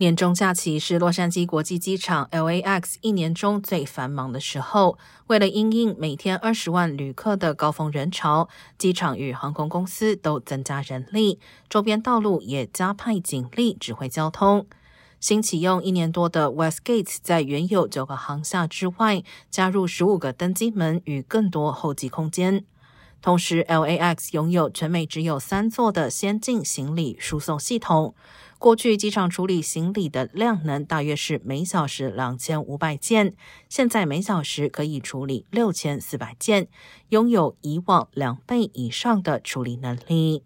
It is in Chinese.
年终假期是洛杉矶国际机场 （LAX） 一年中最繁忙的时候。为了应应每天二十万旅客的高峰人潮，机场与航空公司都增加人力，周边道路也加派警力指挥交通。新启用一年多的 Westgate 在原有九个航厦之外，加入十五个登机门与更多候机空间。同时，LAX 拥有全美只有三座的先进行李输送系统。过去机场处理行李的量能大约是每小时两千五百件，现在每小时可以处理六千四百件，拥有以往两倍以上的处理能力。